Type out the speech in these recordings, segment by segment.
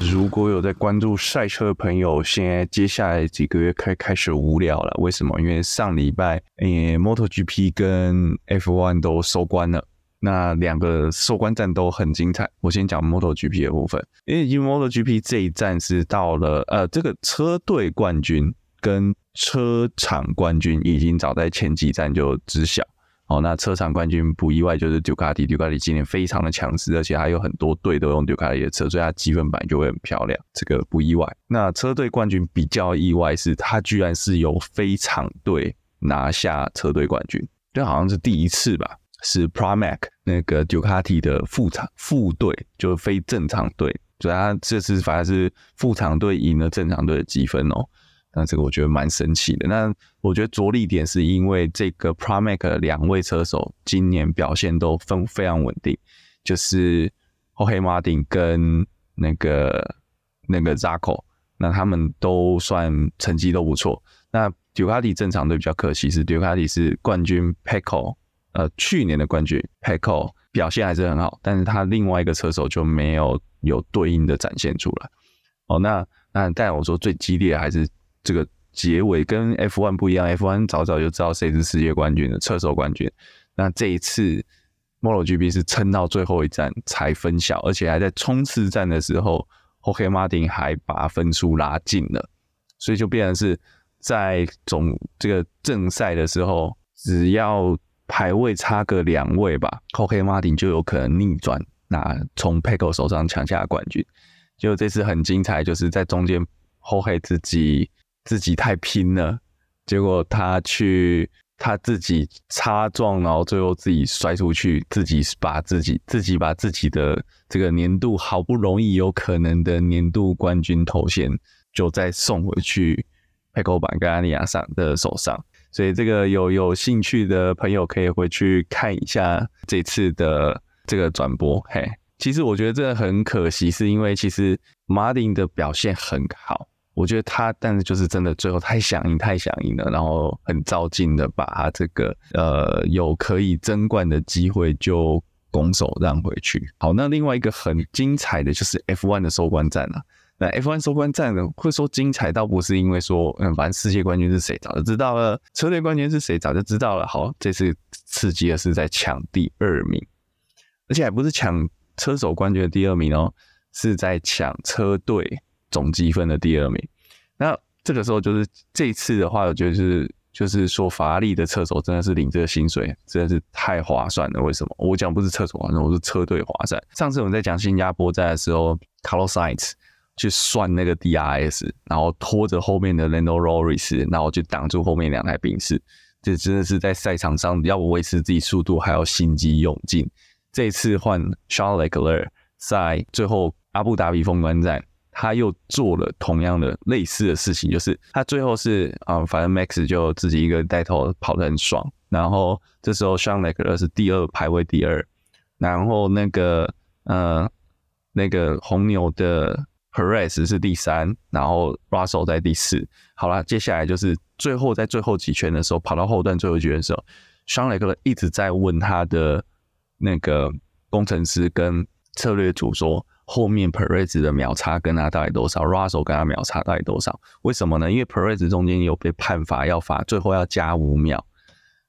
如果有在关注赛车的朋友，现在接下来几个月开开始无聊了。为什么？因为上礼拜，诶，MotoGP 跟 F1 都收官了。那两个收官战都很精彩。我先讲 MotoGP 的部分，因为因为 MotoGP 这一站是到了，呃，这个车队冠军跟车厂冠军已经早在前几站就知晓。哦，那车厂冠军不意外就是杜卡迪，杜卡迪今年非常的强势，而且还有很多队都用杜卡迪的车，所以它积分板就会很漂亮，这个不意外。那车队冠军比较意外是，它居然是由非厂队拿下车队冠军，这好像是第一次吧？是 Pramac 那个杜卡迪的副厂副队，就是非正常队，所以它这次反而是副厂队赢了正常队的积分哦。那这个我觉得蛮神奇的。那我觉得着力点是因为这个 Pramac 两位车手今年表现都非非常稳定，就是 Jorge Martin 跟那个那个 Zarco，那他们都算成绩都不错。那 Ducati 正常队比较可惜是 Ducati 是冠军 Pecco，呃，去年的冠军 Pecco 表现还是很好，但是他另外一个车手就没有有对应的展现出来。哦，那那但我说最激烈还是。这个结尾跟 F1 不一样，F1 早早就知道谁是世界冠军的车手冠军。那这一次 MotoGP 是撑到最后一站才分晓，而且还在冲刺战的时候，O.K. Martin 还把分数拉近了，所以就变成是在总这个正赛的时候，只要排位差个两位吧，O.K. Martin 就有可能逆转，那从 Pecco 手上抢下冠军。就这次很精彩，就是在中间 Jorge 自己。自己太拼了，结果他去他自己擦撞，然后最后自己摔出去，自己把自己自己把自己的这个年度好不容易有可能的年度冠军头衔，就再送回去佩科班跟阿尼亚桑的手上。所以这个有有兴趣的朋友可以回去看一下这次的这个转播。嘿，其实我觉得这很可惜，是因为其实马丁的表现很好。我觉得他，但是就是真的最后太想赢，太想赢了，然后很照进的把他这个呃有可以争冠的机会就拱手让回去。好，那另外一个很精彩的就是 F1 的收官战了。那 F1 收官战呢，会说精彩，倒不是因为说嗯，反正世界冠军是谁早就知道了，车队冠军是谁早就知道了。好，这次刺激的是在抢第二名，而且还不是抢车手冠军的第二名哦，是在抢车队。总积分的第二名，那这个时候就是这一次的话，我觉得是就是说法拉利的车手真的是领这个薪水真的是太划算了。为什么？我讲不是车手划算，我是车队划算。上次我们在讲新加坡站的时候，Carlos Sainz 去算那个 DRS，然后拖着后面的 Lando Norris，然后去挡住后面两台宾士，这真的是在赛场上要维持自己速度，还要心机用尽。这次换 Charles Leclerc 在最后阿布达比封关战。他又做了同样的类似的事情，就是他最后是啊，反正 Max 就自己一个带头跑得很爽，然后这时候 Sean l e c l e r 是第二排位第二，然后那个呃那个红牛的 Perez 是第三，然后 Russell 在第四。好了，接下来就是最后在最后几圈的时候，跑到后段最后几圈的时候，Sean l e c l e r 一直在问他的那个工程师跟策略组说。后面 Perez 的秒差跟他到底多少？Russell 跟他秒差到底多少？为什么呢？因为 Perez 中间有被判罚，要罚最后要加五秒。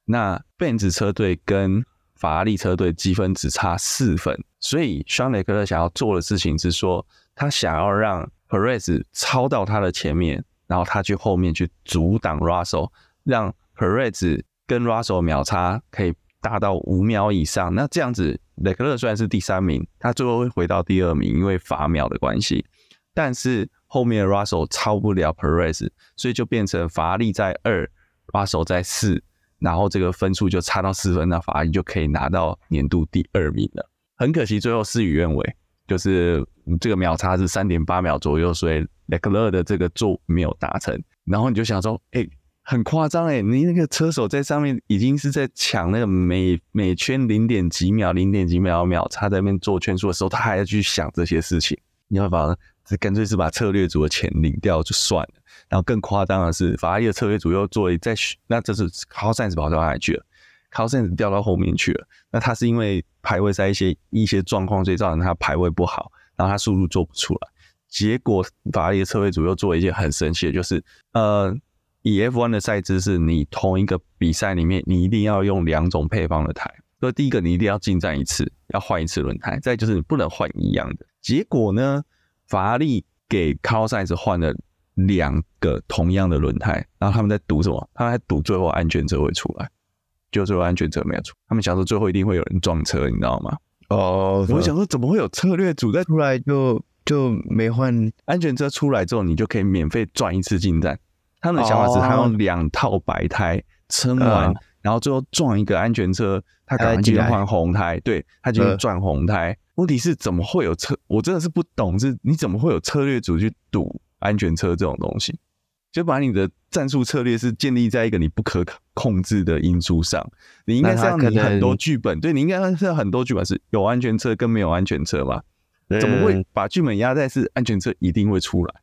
那 Benz 车队跟法拉利车队积分只差四分，所以双雷克特想要做的事情是说，他想要让 Perez 超到他的前面，然后他去后面去阻挡 Russell，让 Perez 跟 Russell 秒差可以达到五秒以上。那这样子。雷克勒虽然是第三名，他最后会回到第二名，因为罚秒的关系。但是后面的 Russell 超不了 Perez，所以就变成法拉利在二，Russell 在四，然后这个分数就差到四分，那法拉利就可以拿到年度第二名了。很可惜，最后事与愿违，就是这个秒差是三点八秒左右，所以雷克勒的这个座没有达成。然后你就想说，哎、很夸张诶，你那个车手在上面已经是在抢那个每每圈零点几秒、零点几秒秒差在那边做圈数的时候，他还要去想这些事情。你要把这干脆是把策略组的钱领掉就算了。然后更夸张的是，法拉利的策略组又做在，那这是 Carlos Sainz 跑到哪里去了？Carlos Sainz 掉到后面去了。那他是因为排位赛一些一些状况，所以造成他排位不好，然后他速度做不出来。结果法拉利的策略组又做一件很神奇的，就是呃，以 F1 的赛制是，你同一个比赛里面，你一定要用两种配方的胎。所以第一个，你一定要进站一次，要换一次轮胎；再就是你不能换一样的。结果呢，法拉利给 Carlos Sainz 换了两个同样的轮胎，然后他们在赌什么？他们在赌最后安全车会出来，就最后安全车没有出。他们想说最后一定会有人撞车，你知道吗？哦，我想说怎么会有策略组在出来就就没换安全车出来之后，你就可以免费转一次进站。他们的想法是，他用两套白胎撑完。然后最后撞一个安全车，他赶快进去换红胎，对，他就转红胎。问题是怎么会有策？我真的是不懂，是你怎么会有策略组去赌安全车这种东西？就把你的战术策略是建立在一个你不可控制的因素上。你应该是要你很多剧本，对，你应该是很多剧本是有安全车跟没有安全车嘛？怎么会把剧本压在是安全车一定会出来？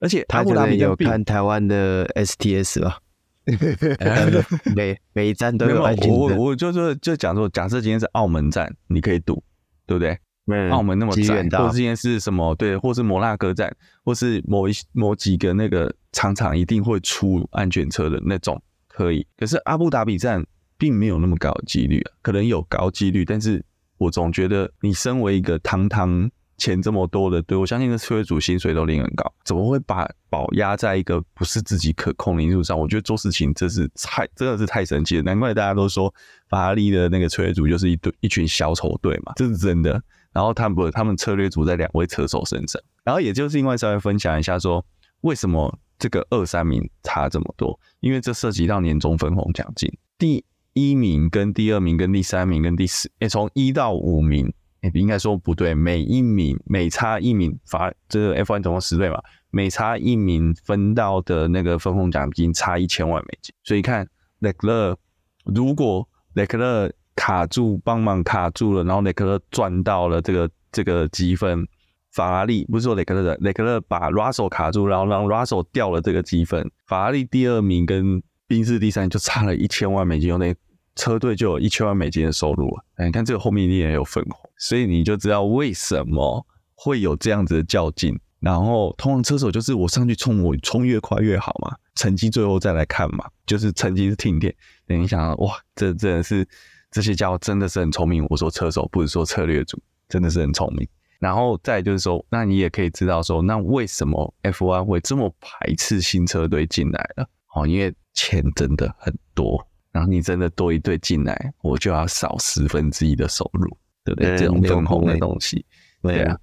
而且他可能有看台湾的 STS 吧。每每一站都有安全车。我我就说就讲说，假设今天是澳门站，你可以赌，对不对？嗯、澳门那么窄，或者今天是什么？对，或是摩纳哥站，或是某一某几个那个场场一定会出安全车的那种，可以。可是阿布达比站并没有那么高的几率啊，可能有高几率，但是我总觉得你身为一个堂堂。钱这么多的，对，我相信这车队主薪水都领很高，怎么会把宝压在一个不是自己可控的因素上？我觉得做事情这是太真的是太神奇了，难怪大家都说法拉利的那个车队组就是一队一群小丑队嘛，这是真的。然后他们他们策略组在两位车手身上，然后也就是另外稍微分享一下说，为什么这个二三名差这么多？因为这涉及到年终分红奖金，第一名跟第二名跟第三名跟第四，诶，从一到五名。应该说不对，每一名每差一名罚，这个 F1 总共十队嘛，每差一名分到的那个分红奖金差一千万美金。所以看雷克勒，如果雷克勒卡住，帮忙卡住了，然后雷克勒赚到了这个这个积分，法拉利不是说雷克勒的，雷克勒把 Russell 卡住，然后让 Russell 掉了这个积分，法拉利第二名跟宾士第三就差了一千万美金，那。车队就有一千万美金的收入啊！你看这个后面一定也有分红，所以你就知道为什么会有这样子的较劲。然后通常车手就是我上去冲，我冲越快越好嘛，成绩最后再来看嘛，就是成绩是听天。等你想哇，这真的是这些家伙真的是很聪明。我说车手不是说策略组，真的是很聪明。然后再就是说，那你也可以知道说，那为什么 F1 会这么排斥新车队进来了？哦，因为钱真的很多。然后你真的多一队进来，我就要少十分之一的收入，对不对？嗯、这种分红的东西，对啊。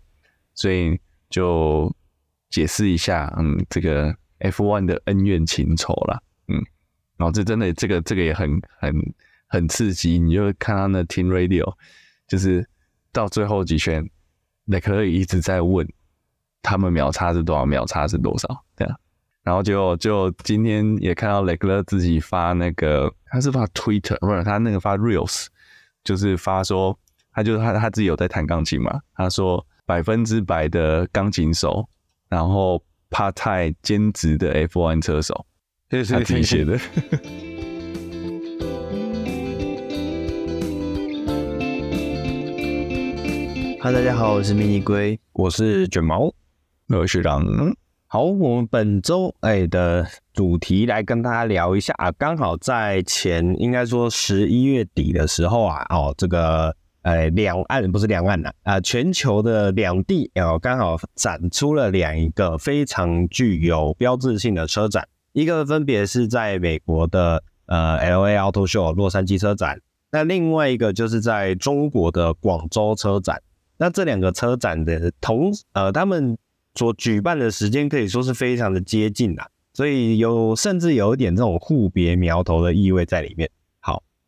所以就解释一下，嗯，这个 F1 的恩怨情仇啦，嗯。然后这真的，这个这个也很很很刺激。你就看他那 Team Radio，就是到最后几圈，雷克勒一直在问他们秒差是多少，秒差是多少，对啊。然后就就今天也看到雷克勒自己发那个，他是发 Twitter 不是他那个发 Reels，就是发说他就是他他自己有在弹钢琴嘛，他说百分之百的钢琴手，然后 part time 兼职的 F1 车手，这是他自己写的。哈，大家好，我是迷你龟，我是卷毛，我是学长。好，我们本周哎的主题来跟大家聊一下啊，刚好在前应该说十一月底的时候啊，哦，这个呃两岸不是两岸呐啊，全球的两地哦刚好展出了两一个非常具有标志性的车展，一个分别是在美国的呃 LA Auto Show 洛杉矶车展，那另外一个就是在中国的广州车展，那这两个车展的同呃他们。所举办的时间可以说是非常的接近啦，所以有甚至有一点这种互别苗头的意味在里面。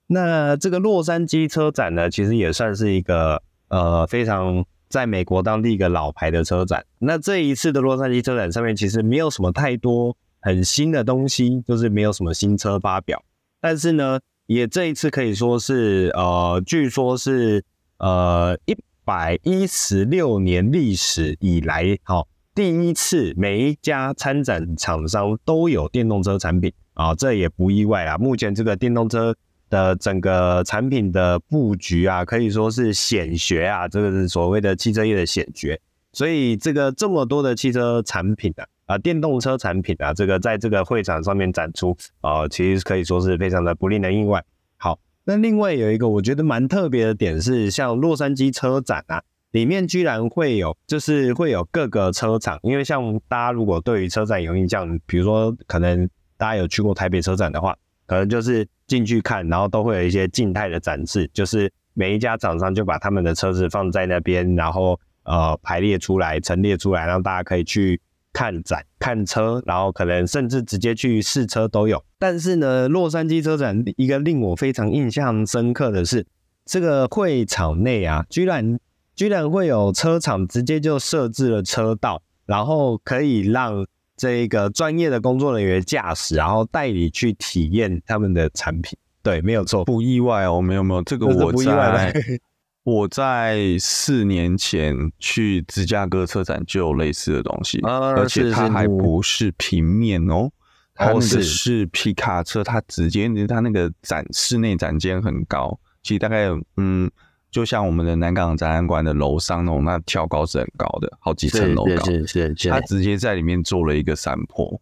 那这个洛杉矶车展呢，其实也算是一个呃非常在美国当地一个老牌的车展。那这一次的洛杉矶车展上面其实没有什么太多很新的东西，就是没有什么新车发表。但是呢，也这一次可以说是呃，据说是呃一百一十六年历史以来，好。第一次，每一家参展厂商都有电动车产品啊，这也不意外啊。目前这个电动车的整个产品的布局啊，可以说是显学啊，这个是所谓的汽车业的显学。所以这个这么多的汽车产品啊，啊、电动车产品啊，这个在这个会场上面展出啊、其实可以说是非常的不令人意外。好，那另外有一个我觉得蛮特别的点是，像洛杉矶车展啊，里面居然会有，就是会有各个车厂，因为像大家如果对于车展有印象，比如说可能大家有去过台北车展的话，可能就是进去看，然后都会有一些静态的展示，就是每一家厂商就把他们的车子放在那边，然后。呃，排列出来，陈列出来，让大家可以去看展、看车，然后可能甚至直接去试车都有。但是呢，洛杉矶车展一个令我非常印象深刻的是，这个会场内啊，居然居然会有车厂直接就设置了车道，然后可以让这个专业的工作人员驾驶，然后带你去体验他们的产品。对，没有错，不意外哦，没有没有，这个我在。我在四年前去芝加哥车展就有类似的东西，啊、而且它还不是平面哦，哦它那个是皮卡车，它直接它那个展室内展间很高，其实大概嗯，就像我们的南港展览馆的楼上那种，那跳高是很高的，好几层楼高，是是，是，是，它直接在里面做了一个山坡。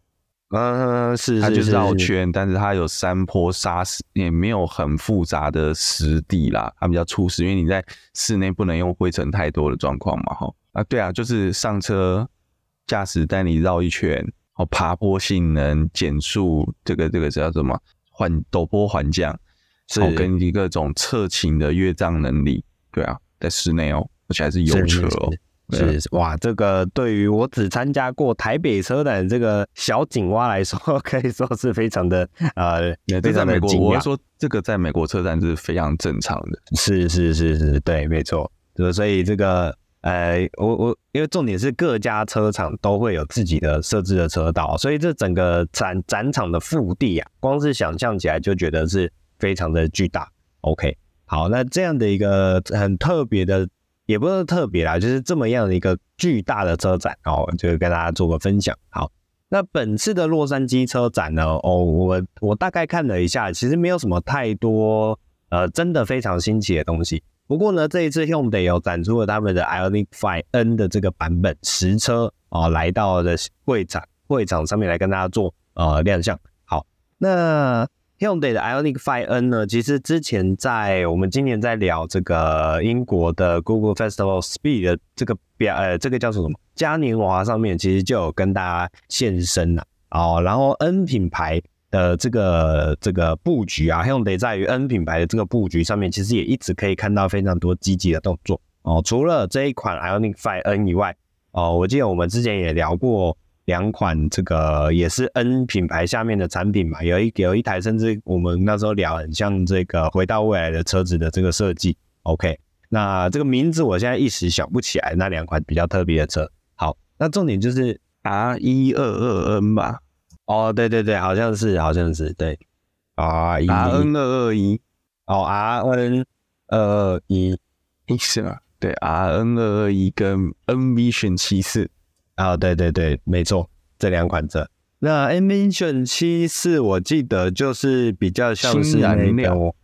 嗯，是，它就是绕圈，但是它有山坡沙石，也没有很复杂的实地啦，它比较粗实，因为你在室内不能用灰尘太多的状况嘛，哈。啊，对啊，就是上车驾驶带你绕一圈，哦，爬坡性能减速，这个这个叫什么缓陡坡缓降，是跟一个种侧倾的越障能力，对啊，在室内哦，而且还是油车哦。是哇，这个对于我只参加过台北车展这个小井蛙来说，可以说是非常的呃，非常的惊讶。我说这个在美国车展是非常正常的，是是是是，对，没错。所以这个呃，我我因为重点是各家车厂都会有自己的设置的车道，所以这整个展展场的腹地啊，光是想象起来就觉得是非常的巨大。OK，好，那这样的一个很特别的。也不是特别啦，就是这么样的一个巨大的车展哦，就跟大家做个分享。好，那本次的洛杉矶车展呢，哦，我我大概看了一下，其实没有什么太多呃，真的非常新奇的东西。不过呢，这一次 Hyundai 有展出了他们的 Ioniq 5 N 的这个版本实车啊，来到了会场会场上面来跟大家做呃亮相。好，那。Hyundai 的 Ioniq 5N 呢，其实之前在我们今年在聊这个英国的 Google Festival Speed 的这个表，呃，这个叫做什么嘉年华上面，其实就有跟大家现身了哦。然后 N 品牌的这个这个布局啊，Hyundai 在于 N 品牌的这个布局上面，其实也一直可以看到非常多积极的动作哦。除了这一款 Ioniq 5N 以外，哦，我记得我们之前也聊过。两款这个也是 N 品牌下面的产品嘛，有一有一台甚至我们那时候聊很像这个回到未来的车子的这个设计。OK，那这个名字我现在一时想不起来，那两款比较特别的车。好，那重点就是 R 一二二 N 吧？哦，对对对，好像是好像是对，R 一 N 二二一，哦 R N 二二一，是吗？对，R N 二二一跟 N Vision 七四。啊，对对对，没错，这两款车。那 Envision 七四，我记得就是比较像是那个，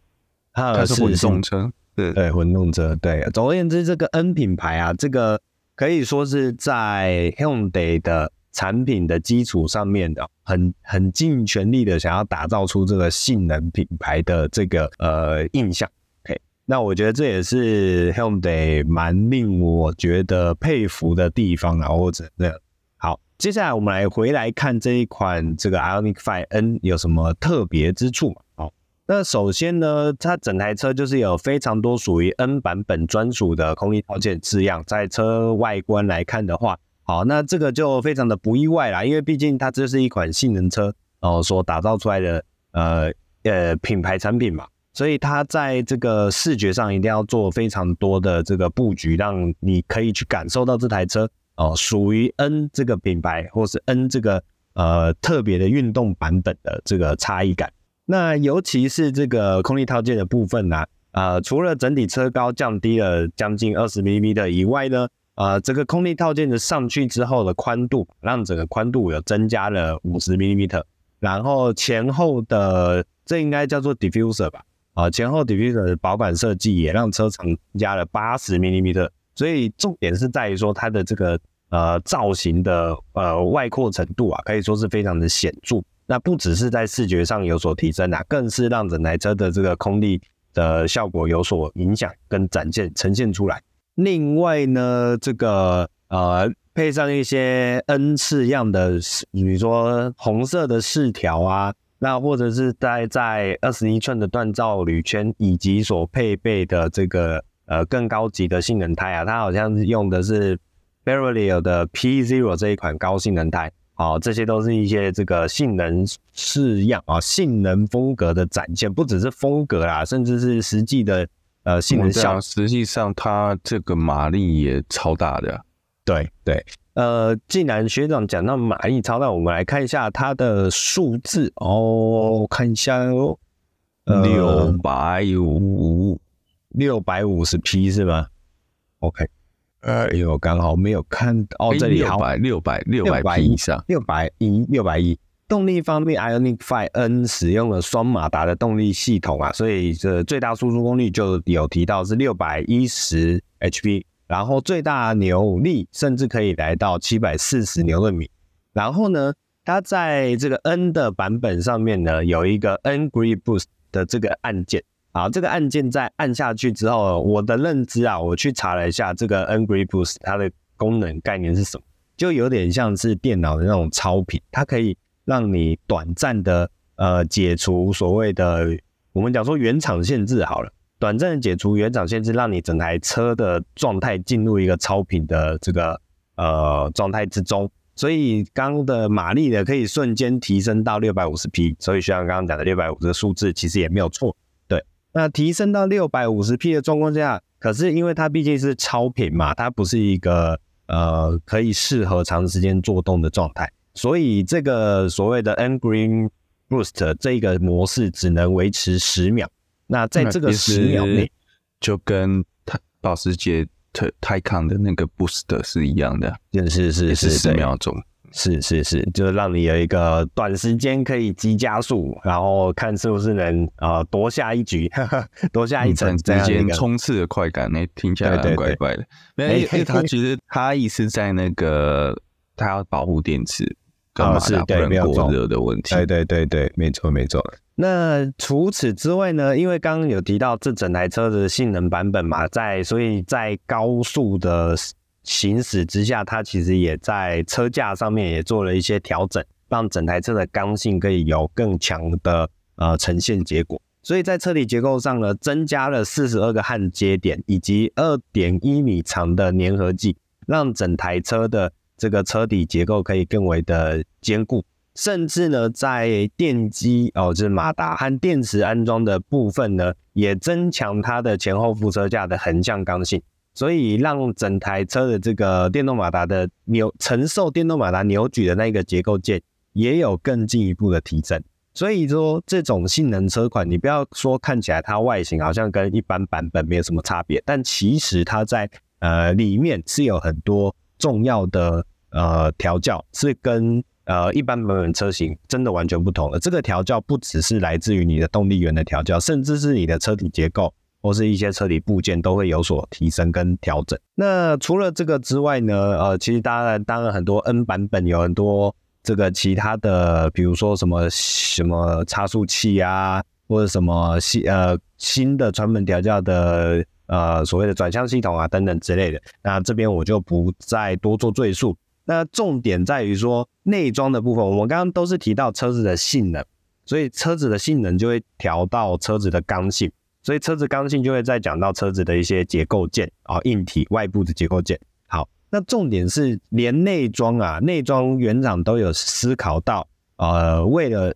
它是混动车，对对，混动车。对，总而言之，这个 N 品牌啊，这个可以说是在 Hyundai 的产品的基础上面的，很很尽全力的想要打造出这个性能品牌的这个呃印象。那我觉得这也是 Hyundai 蛮令我觉得佩服的地方啊，或者这样。好，接下来我们来回来看这一款这个 Ioniq 5 N 有什么特别之处嘛。好，那首先呢，它整台车就是有非常多属于 N 版本专属的空气套件字样，在车外观来看的话，好，那这个就非常的不意外啦，因为毕竟它这是一款性能车哦所打造出来的呃呃品牌产品嘛。所以它在这个视觉上一定要做非常多的这个布局，让你可以去感受到这台车哦，属于 N 这个品牌或是 N 这个呃特别的运动版本的这个差异感。那尤其是这个空力套件的部分呢，呃，除了整体车高降低了将近二十 mm 的以外呢，呃，这个空力套件的上去之后的宽度，让整个宽度有增加了五十 mm，然后前后的这应该叫做 diffuser 吧。啊，前后 diffuser 的保杆设计也让车长加了八十 mm，所以重点是在于说它的这个呃造型的呃外扩程度啊，可以说是非常的显著。那不只是在视觉上有所提升啊，更是让整台车的这个空力的效果有所影响跟展现呈现出来。另外呢，这个呃配上一些 N 次样的，比如说红色的饰条啊，那或者是在在二十一寸的锻造铝圈，以及所配备的这个。呃，更高级的性能胎啊，它好像是用的是 Berlier 的 P Zero 这一款高性能胎，好、哦，这些都是一些这个性能式样啊、哦，性能风格的展现，不只是风格啦，甚至是实际的呃性能效。实际上，它这个马力也超大的。对对，呃，既然学长讲到马力超那，我们来看一下它的数字哦，看一下哦，六百五。六百五十匹是吗？OK，哎呦，刚好没有看到哦，这里好，六百六百六百匹以上，六百一六百一。动力方面，Ioniq 5 N 使用了双马达的动力系统啊，所以这最大输出功率就有提到是六百一十 HP，然后最大扭力甚至可以来到七百四十牛顿米。然后呢，它在这个 N 的版本上面呢，有一个 N Grip Boost 的这个按键。好，这个按键在按下去之后，我的认知啊，我去查了一下这个 N Grip Boost 它的功能概念是什么，就有点像是电脑的那种超频，它可以让你短暂的呃解除所谓的我们讲说原厂限制好了，短暂的解除原厂限制，让你整台车的状态进入一个超频的这个呃状态之中，所以刚的马力呢可以瞬间提升到六百五十匹，所以像刚刚讲的六百五这个数字其实也没有错。对那提升到六百五十匹的状况下，可是因为它毕竟是超频嘛，它不是一个呃可以适合长时间做动的状态，所以这个所谓的 N Green Boost 这个模式只能维持十秒。那在这个十秒内，就跟它保时捷特 Taycan 的那个 Boost 是一样的，是是是是十秒钟。是是是，就是让你有一个短时间可以急加速，然后看是不是能呃夺下一局，呵 呵夺下一城，直接冲刺的快感，那听起来很怪怪的。没有，因为他其实他意思在那个他要保护电池跟马达不能过热的问题。对对对对，没错没错。那除此之外呢？因为刚刚有提到这整台车的性能版本嘛，在所以在高速的。行驶之下，它其实也在车架上面也做了一些调整，让整台车的刚性可以有更强的呃呈现结果。所以在车体结构上呢，增加了四十二个焊接点，以及二点一米长的粘合剂，让整台车的这个车底结构可以更为的坚固。甚至呢，在电机哦，就是马达和电池安装的部分呢，也增强它的前后副车架的横向刚性。所以让整台车的这个电动马达的扭承受电动马达扭矩的那个结构件也有更进一步的提升。所以说这种性能车款，你不要说看起来它外形好像跟一般版本没有什么差别，但其实它在呃里面是有很多重要的呃调教，是跟呃一般版本车型真的完全不同了。这个调教不只是来自于你的动力源的调教，甚至是你的车体结构。或是一些车体部件都会有所提升跟调整。那除了这个之外呢？呃，其实当然，当然很多 N 版本有很多这个其他的，比如说什么什么差速器啊，或者什么新呃新的传本调教的呃所谓的转向系统啊等等之类的。那这边我就不再多做赘述。那重点在于说内装的部分，我们刚刚都是提到车子的性能，所以车子的性能就会调到车子的刚性。所以车子刚性就会再讲到车子的一些结构件啊，硬体外部的结构件。好，那重点是连内装啊，内装原厂都有思考到，呃，为了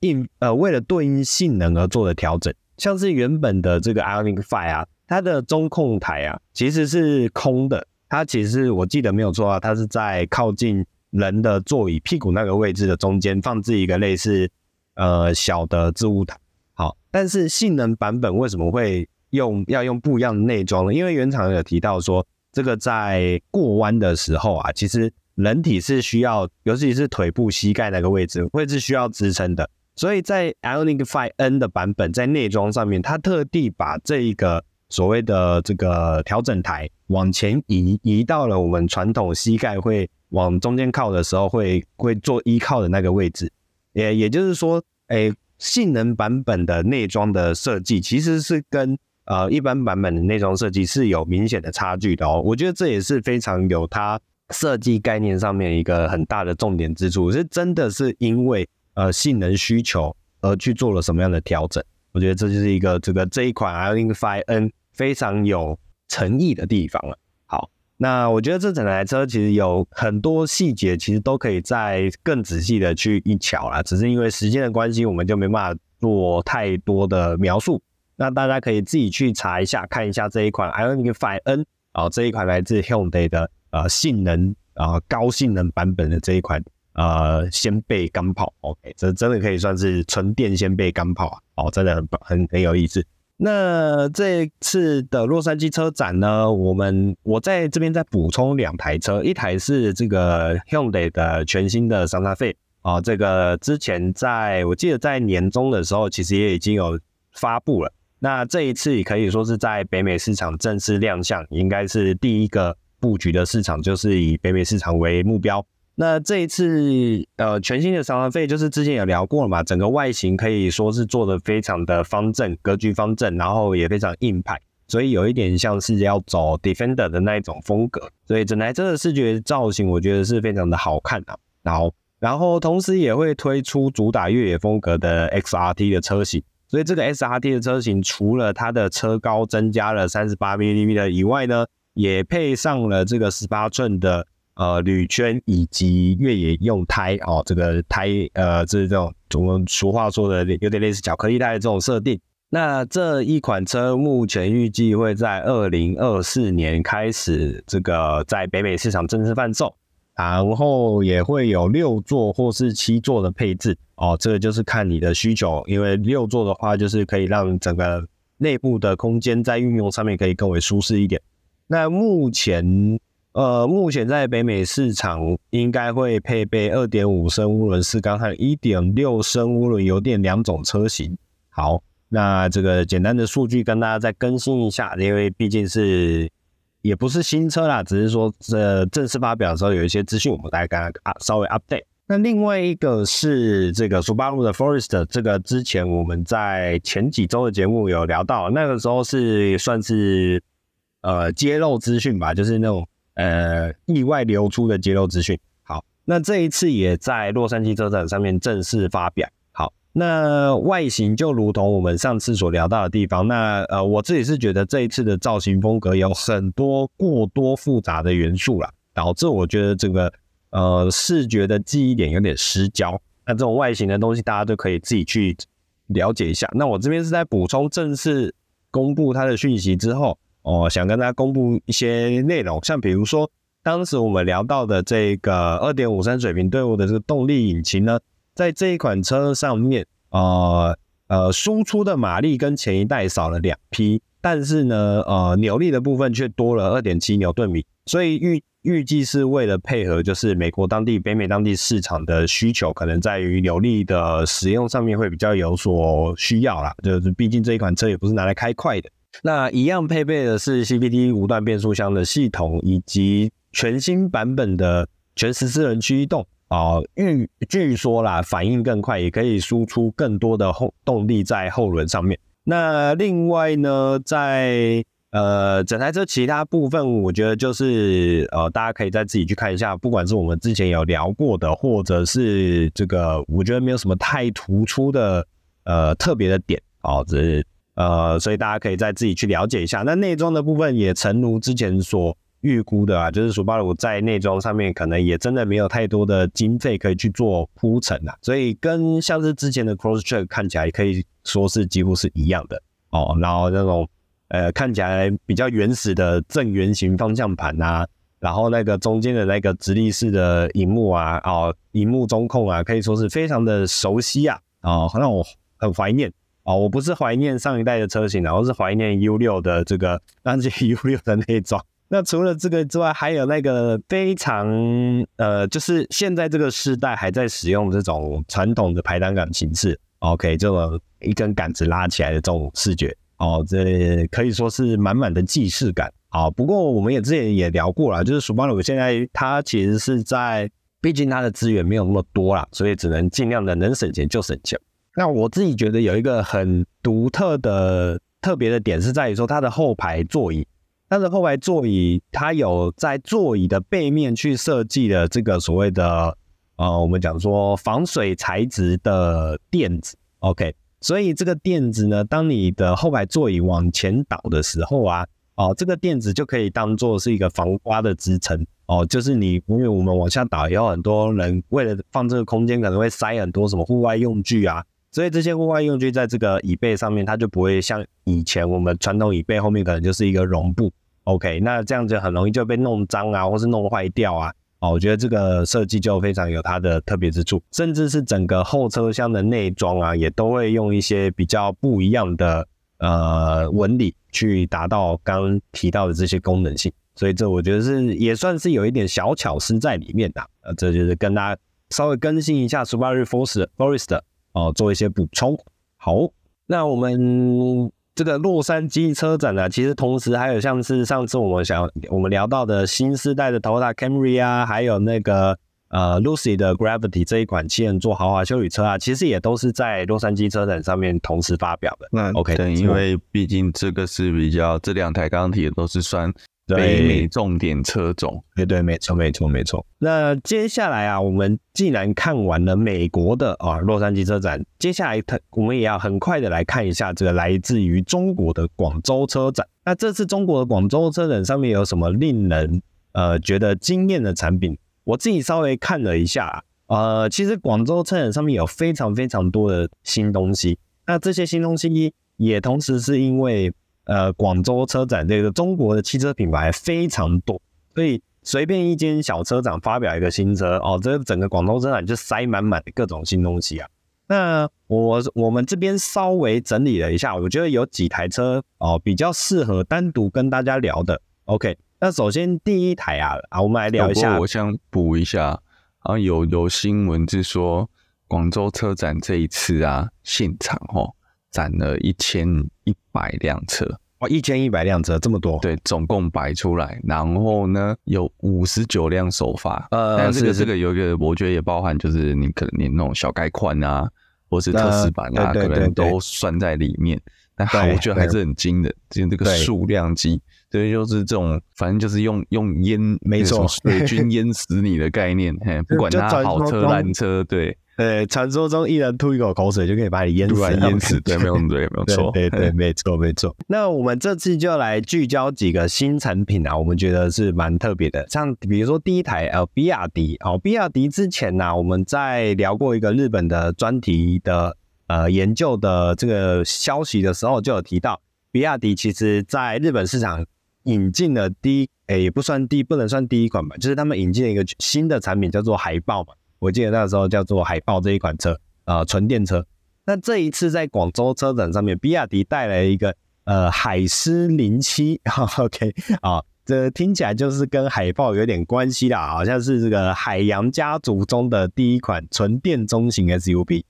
应呃为了对应性能而做的调整。像是原本的这个 Ioniq 5啊，它的中控台啊其实是空的，它其实我记得没有错啊，它是在靠近人的座椅屁股那个位置的中间放置一个类似呃小的置物台。好，但是性能版本为什么会用要用不一样的内装呢？因为原厂有提到说，这个在过弯的时候啊，其实人体是需要，尤其是腿部、膝盖那个位置，会是需要支撑的。所以在 Ioniq 5N 的版本，在内装上面，它特地把这一个所谓的这个调整台往前移，移到了我们传统膝盖会往中间靠的时候会会做依靠的那个位置。也也就是说，诶，性能版本的内装的设计其实是跟呃一般版本的内装设计是有明显的差距的哦。我觉得这也是非常有它设计概念上面一个很大的重点之处，是真的是因为呃性能需求而去做了什么样的调整。我觉得这就是一个这个这一款 Ioniq 5N 非常有诚意的地方了。好，那我觉得这整台车其实有很多细节，其实都可以再更仔细的去一瞧啦。只是因为时间的关系，我们就没办法做太多的描述。那大家可以自己去查一下，看一下这一款 Ioniq 5N 啊，这一款来自 Hyundai 的呃性能啊、呃、高性能版本的这一款。呃，掀背钢炮，OK，这真的可以算是纯电掀背钢炮啊，哦，真的很很很有意思。那这次的洛杉矶车展呢，我们我在这边再补充两台车，一台是这个 Hyundai 的全新的 Santa Fe 啊，这个之前在我记得在年中的时候，其实也已经有发布了。那这一次也可以说是在北美市场正式亮相，应该是第一个布局的市场，就是以北美市场为目标。那这一次，呃，全新的 Santa Fe 就是之前有聊过了嘛，整个外形可以说是做的非常的方正，格局方正，然后也非常硬派，所以有一点像是要走 Defender 的那一种风格，所以整台车的视觉造型我觉得是非常的好看啊。然后，然后同时也会推出主打越野风格的 XRT 的车型，所以这个 XRT 的车型除了它的车高增加了三十八 mm 以外呢，也配上了这个十八寸的。呃，铝圈以及越野用胎哦，这个胎呃，这是这种我们俗话说的有点类似巧克力胎的这种设定。那这一款车目前预计会在二零二四年开始这个在北美市场正式贩售，然后也会有六座或是七座的配置哦，这个就是看你的需求，因为六座的话就是可以让整个内部的空间在运用上面可以更为舒适一点。那目前。呃，目前在北美市场应该会配备二点五升涡轮四缸和一点六升涡轮油电两种车型。好，那这个简单的数据跟大家再更新一下，因为毕竟是也不是新车啦，只是说这正式发表的时候有一些资讯，我们大家刚啊稍微 update。那另外一个是这个 Subaru 的 Forest，这个之前我们在前几周的节目有聊到，那个时候是算是呃揭露资讯吧，就是那种。呃，意外流出的揭露资讯。好，那这一次也在洛杉矶车展上面正式发表。好，那外形就如同我们上次所聊到的地方。那呃，我自己是觉得这一次的造型风格有很多过多复杂的元素啦，导致我觉得这个呃视觉的记忆点有点失焦。那这种外形的东西，大家都可以自己去了解一下。那我这边是在补充正式公布它的讯息之后。哦，想跟大家公布一些内容，像比如说，当时我们聊到的这个二点五升水平对応的这个动力引擎呢，在这一款车上面，呃呃，输出的马力跟前一代少了两匹，但是呢，呃，扭力的部分却多了二点七牛顿米，所以预预计是为了配合就是美国当地、北美当地市场的需求，可能在于扭力的使用上面会比较有所需要啦，就是毕竟这一款车也不是拿来开快的。那一样配备的是 CVT 无段变速箱的系统，以及全新版本的全时四轮驱动啊，据据说啦，反应更快，也可以输出更多的后动力在后轮上面。那另外呢，在呃整台车其他部分，我觉得就是呃大家可以再自己去看一下，不管是我们之前有聊过的，或者是这个，我觉得没有什么太突出的呃特别的点哦，只是。呃，所以大家可以再自己去了解一下。那内装的部分也诚如之前所预估的啊，就是 Subaru 在内装上面可能也真的没有太多的经费可以去做铺陈啊，所以跟像是之前的 Crosstrek 看起来可以说是几乎是一样的哦。然后那种呃看起来比较原始的正圆形方向盘啊，然后那个中间的那个直立式的荧幕啊，哦，荧幕中控啊，可以说是非常的熟悉啊，哦，让我很怀念。哦，我不是怀念上一代的车型，然后是怀念 U6 的这个，当时 U6 的内装。那除了这个之外，还有那个非常呃，就是现在这个世代还在使用这种传统的排挡杆形式。OK，这种一根杆子拉起来的这种视觉。哦，这可以说是满满的既视感。好，不过我们也之前也聊过了，就是 Subaru 现在它其实是在，毕竟它的资源没有那么多啦，所以只能尽量的能省钱就省钱。那我自己觉得有一个很独特的特别的点是在于说它的后排座椅。它的后排座椅，它有在座椅的背面去设计了这个所谓的呃，我们讲说防水材质的垫子，OK，所以这个垫子呢，当你的后排座椅往前倒的时候啊，哦，这个垫子就可以当做是一个防刮的支撑哦，就是你因为我们往下倒，也有很多人为了放这个空间，可能会塞很多什么户外用具啊，所以这些户外用具在这个椅背上面，它就不会像以前我们传统椅背后面可能就是一个绒布。OK，那这样子很容易就被弄脏啊，或是弄坏掉啊。哦，我觉得这个设计就非常有它的特别之处，甚至是整个后车厢的内装啊，也都会用一些比较不一样的呃纹理去达到刚提到的这些功能性。所以这我觉得是也算是有一点小巧思在里面的。呃，这就是跟大家稍微更新一下 Subaru Forester Forester 哦，做一些补充。好，那我们。这个洛杉矶车展呢、啊，其实同时还有像是上次我们想我们聊到的新时代的 Toyota Camry 啊，还有那个呃 Lucid 的 Gravity 这一款七人座豪华休旅车啊，其实也都是在洛杉矶车展上面同时发表的。那 OK，对，因为毕竟这个是比较这两台刚刚提的都是算。北美重点车种，对对，没错没错没错。那接下来啊，我们既然看完了美国的啊洛杉矶车展，接下来它我们也要很快的来看一下这个来自于中国的广州车展。那这次中国的广州车展上面有什么令人呃觉得惊艳的产品？我自己稍微看了一下啊，呃，其实广州车展上面有非常非常多的新东西。那这些新东西也同时是因为。呃，广州车展这个中国的汽车品牌非常多，所以随便一间小车展发表一个新车哦，这整个广州车展就塞满满的各种新东西啊。那我我们这边稍微整理了一下，我觉得有几台车哦比较适合单独跟大家聊的。OK，那首先第一台啊啊，我们来聊一下。我想补一下，啊有有新闻是说广州车展这一次啊现场哦。展了一千一百辆车，哇，一千一百辆车这么多？对，总共摆出来，然后呢，有五十九辆首发。呃，但这个这个有一个，我觉得也包含，就是你可能你那种小改款啊，或是特仕版啊，可能都算在里面。但我觉得还是很惊人，就这个数量级，对，就是这种，反正就是用用淹，没错，水军淹死你的概念，嘿，不管它好车烂车，对。对，传说中一人吐一口口水就可以把你淹死，淹死，对，没有对，没有错，对对，没错没错。那我们这次就来聚焦几个新产品啊，我们觉得是蛮特别的。像比如说第一台呃，比亚迪哦，比亚迪之前呢、啊，我们在聊过一个日本的专题的呃研究的这个消息的时候，就有提到，比亚迪其实在日本市场引进了第一，诶，也不算第，不能算第一款吧，就是他们引进了一个新的产品，叫做海豹嘛。我记得那时候叫做海豹这一款车，呃，纯电车。那这一次在广州车展上面，比亚迪带来一个呃海狮零七，OK 啊，这听起来就是跟海豹有点关系啦，好像是这个海洋家族中的第一款纯电中型 SUV。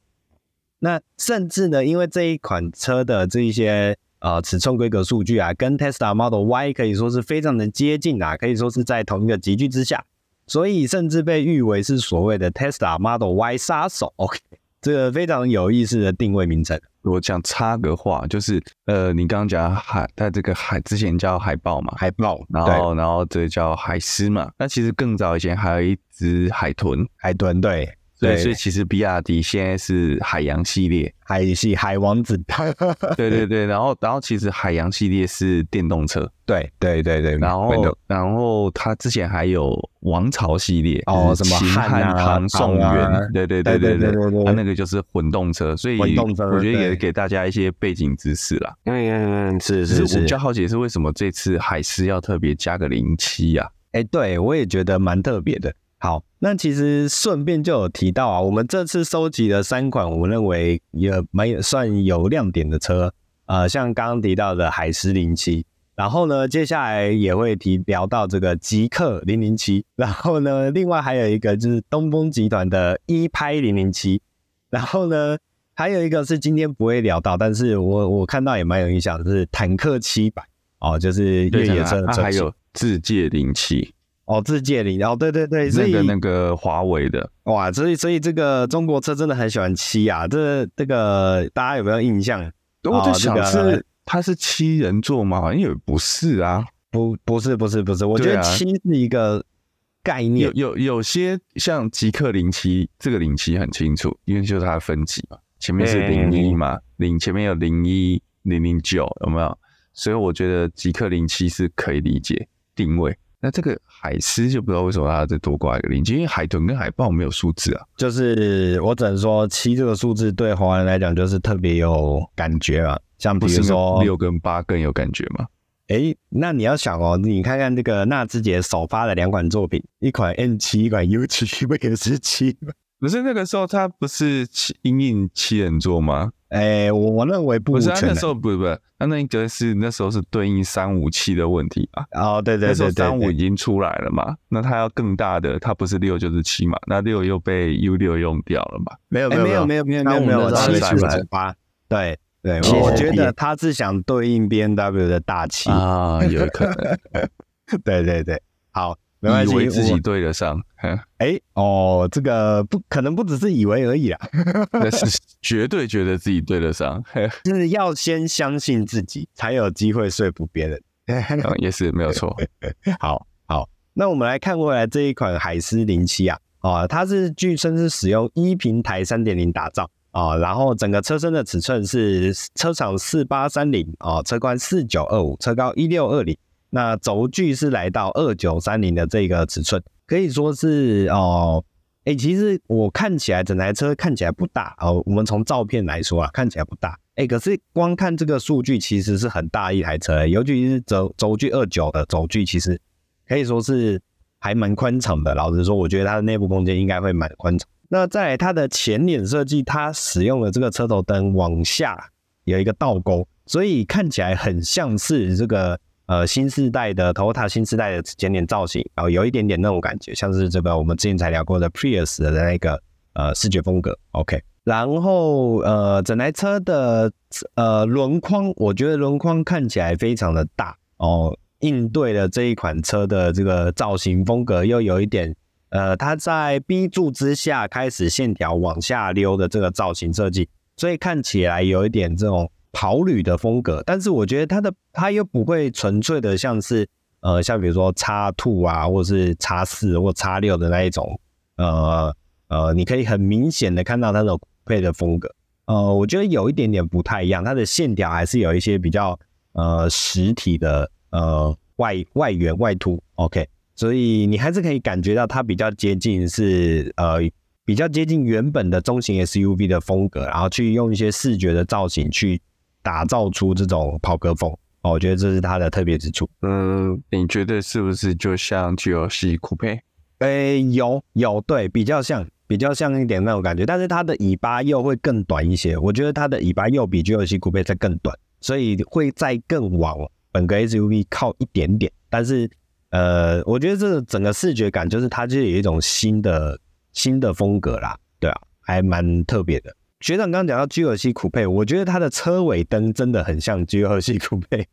那甚至呢，因为这一款车的这一些呃尺寸规格数据啊，跟 Tesla Model Y 可以说是非常的接近啊，可以说是在同一个级距之下。所以甚至被誉为是所谓的 Tesla Model Y 杀手，OK，这个非常有意思的定位名称。我想插个话，就是呃，你刚刚讲海，在这个海之前叫海豹嘛，海豹，然后然后这叫海狮嘛，那其实更早以前还有一只海豚，海豚对。对，所以其实比亚迪现在是海洋系列，海系海王子。对对对，然后然后其实海洋系列是电动车，对对对对。然后然后它之前还有王朝系列，哦什么汉唐宋元，对对对对对，它那个就是混动车，所以我觉得也给大家一些背景知识啦。嗯嗯嗯，是是是。我比较好奇是为什么这次海狮要特别加个零七呀？哎，对我也觉得蛮特别的。好，那其实顺便就有提到啊，我们这次收集的三款，我们认为也蛮算有亮点的车，呃，像刚刚提到的海狮零七，然后呢，接下来也会提聊到这个极氪零零七，然后呢，另外还有一个就是东风集团的一拍零零七，然后呢，还有一个是今天不会聊到，但是我我看到也蛮有印象就，是坦克七百哦，就是越野车的车型，还有自界零七哦，自界零哦，对对对，所以那个那个华为的哇，所以所以这个中国车真的很喜欢七啊，这这个大家有没有印象？我就想是它是七人座吗？好像也不是啊，不不是不是不是，我觉得七是一个。概念有有有些像极客零七，这个零七很清楚，因为就是它的分级嘛，前面是零一嘛，零前面有零一零零九有没有？所以我觉得极客零七是可以理解定位。那这个海狮就不知道为什么它再多挂一个零件，因为海豚跟海豹没有数字啊。就是我只能说七这个数字对华人来讲就是特别有感觉啊，像比如说六跟八更有感觉嘛。哎，那你要想哦，你看看这个纳智捷首发的两款作品，一款 N 七，一款 U 七，不也是七吗？不是那个时候他不是七因应七人座吗？哎，我我认为不，不是，他那时候不是不是，他那个是那时候是对应三五七的问题吧。哦，对对对对，那时候三五已经出来了嘛，那他要更大的，他不是六就是七嘛，那六又被 U 六用掉了嘛？没有没有没有没有没有没有没有七出来八对。对，我觉得他是想对应 B N W 的大七啊，有可能。对对对，好，没关系，以为自己对得上。哎，哦，这个不可能，不只是以为而已啦，那 是绝对觉得自己对得上，就是要先相信自己，才有机会说服别人。也是没有错。好好，那我们来看过来这一款海狮零七啊，啊，它是据称是使用一平台三点零打造。啊，然后整个车身的尺寸是车长四八三零啊，车宽四九二五，车高一六二零，那轴距是来到二九三零的这个尺寸，可以说是哦，哎，其实我看起来整台车看起来不大哦，我们从照片来说啊，看起来不大，哎，可是光看这个数据其实是很大一台车，尤其是轴轴距二九的轴距，其实可以说是还蛮宽敞的。老实说，我觉得它的内部空间应该会蛮宽敞。那在它的前脸设计，它使用的这个车头灯往下有一个倒钩，所以看起来很像是这个呃新世代的 Toyota 新世代的前脸造型，然后有一点点那种感觉，像是这个我们之前才聊过的 Prius 的那个呃视觉风格。OK，然后呃整台车的呃轮框，我觉得轮框看起来非常的大哦，应对了这一款车的这个造型风格，又有一点。呃，它在 B 柱之下开始线条往下溜的这个造型设计，所以看起来有一点这种跑旅的风格。但是我觉得它的它又不会纯粹的像是呃，像比如说 X2 啊，或者是 X4 或 X6 的那一种，呃呃，你可以很明显的看到它那种配的风格。呃，我觉得有一点点不太一样，它的线条还是有一些比较呃实体的呃外外圆外凸。OK。所以你还是可以感觉到它比较接近是呃比较接近原本的中型 SUV 的风格，然后去用一些视觉的造型去打造出这种跑车风哦，我觉得这是它的特别之处。嗯，你觉得是不是就像 GLC Coupe？诶，有有对，比较像比较像一点那种感觉，但是它的尾巴又会更短一些。我觉得它的尾巴又比 GLC Coupe 再更短，所以会再更往本格 SUV 靠一点点，但是。呃，我觉得这整个视觉感就是它就有一种新的新的风格啦，对啊，还蛮特别的。学长刚刚讲到 GLC Coupe，我觉得它的车尾灯真的很像 GLC Coupe，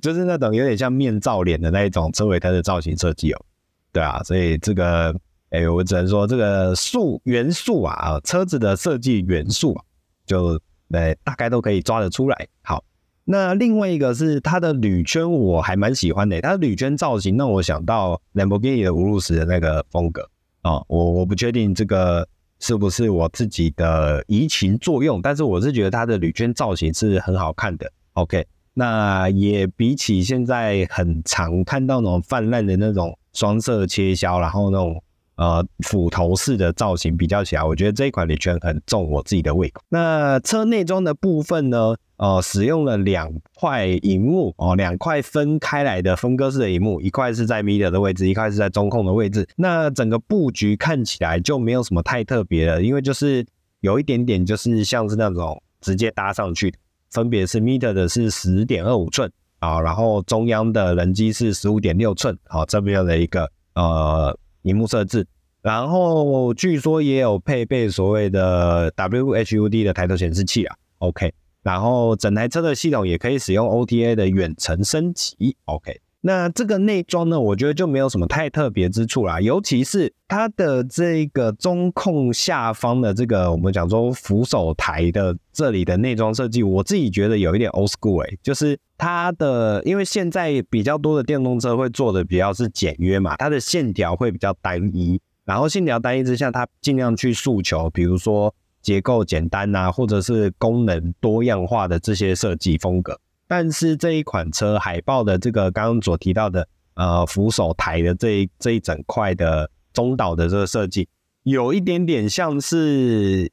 就是那种有点像面罩脸的那一种车尾灯的造型设计哦。对啊，所以这个，哎、我只能说这个素元素啊，车子的设计元素啊，就呃大概都可以抓得出来。好。那另外一个是它的铝圈，我还蛮喜欢的。它的铝圈造型让我想到兰博基尼的五路斯的那个风格啊。我我不确定这个是不是我自己的移情作用，但是我是觉得它的铝圈造型是很好看的。OK，那也比起现在很常看到那种泛滥的那种双色切削，然后那种呃斧头式的造型比较起来，我觉得这一款铝圈很重我自己的胃口。那车内装的部分呢？呃，使用了两块荧幕哦，两块分开来的分割式的荧幕，一块是在 media 的位置，一块是在中控的位置。那整个布局看起来就没有什么太特别的，因为就是有一点点就是像是那种直接搭上去，分别是 media 的是十点二五寸啊，然后中央的人机是十五点六寸，好，这边的一个呃屏幕设置。然后据说也有配备所谓的 WHUD 的抬头显示器啊，OK。然后整台车的系统也可以使用 OTA 的远程升级，OK。那这个内装呢，我觉得就没有什么太特别之处啦，尤其是它的这个中控下方的这个我们讲说扶手台的这里的内装设计，我自己觉得有一点 old school 哎、就是它的，因为现在比较多的电动车会做的比较是简约嘛，它的线条会比较单一，然后线条单一之下，它尽量去诉求，比如说结构简单啊，或者是功能多样化的这些设计风格。但是这一款车海豹的这个刚刚所提到的呃扶手台的这一这一整块的中岛的这个设计，有一点点像是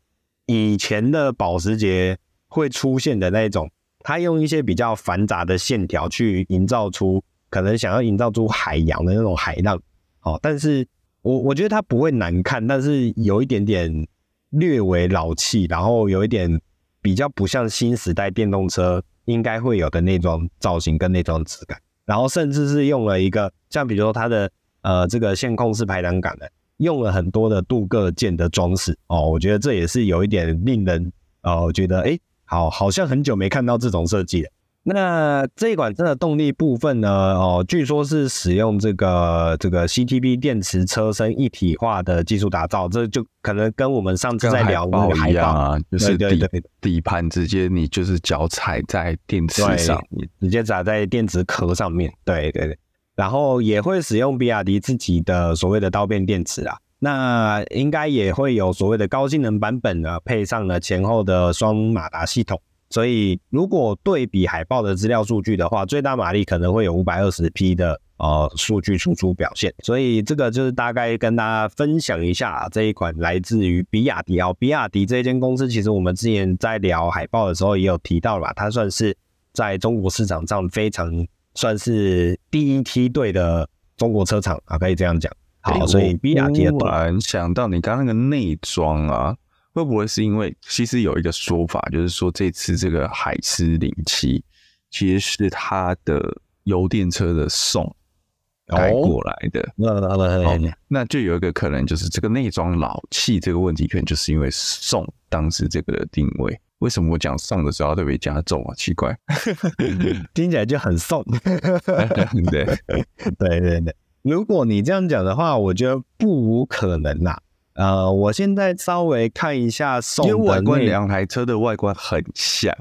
以前的保时捷会出现的那种，它用一些比较繁杂的线条去营造出可能想要营造出海洋的那种海浪，哦，但是我我觉得它不会难看，但是有一点点略微老气，然后有一点比较不像新时代电动车。应该会有的那装造型跟那装质感，然后甚至是用了一个像比如说它的呃这个线控式排挡杆的，用了很多的镀铬件的装饰哦，我觉得这也是有一点令人呃觉得诶好好像很久没看到这种设计。了。那这一款车的动力部分呢？哦，据说是使用这个这个 CTB 电池车身一体化的技术打造，这就可能跟我们上次在聊那个海豹啊，就是底底盘直接你就是脚踩在电池上，你直接踩在电池壳上面，对对对，然后也会使用比亚迪自己的所谓的刀片电池啊，那应该也会有所谓的高性能版本呢，配上了前后的双马达系统。所以，如果对比海豹的资料数据的话，最大马力可能会有五百二十匹的呃数据输出表现。所以，这个就是大概跟大家分享一下，这一款来自于比亚迪哦。比亚迪这间公司，其实我们之前在聊海豹的时候也有提到了吧，它算是在中国市场上非常算是第一梯队的中国车厂啊，可以这样讲。好，所以比亚迪的突然想到你刚刚那个内装啊。会不会是因为其实有一个说法，就是说这次这个海狮零七其实是它的油电车的宋改过来的？哦，那就有一个可能，就是这个内装老气这个问题，可能就是因为宋当时这个的定位。为什么我讲宋的时候特别加重啊？奇怪，听起来就很宋。对对对对，如果你这样讲的话，我觉得不无可能呐。呃，我现在稍微看一下宋的，因为外观两台车的外观很像，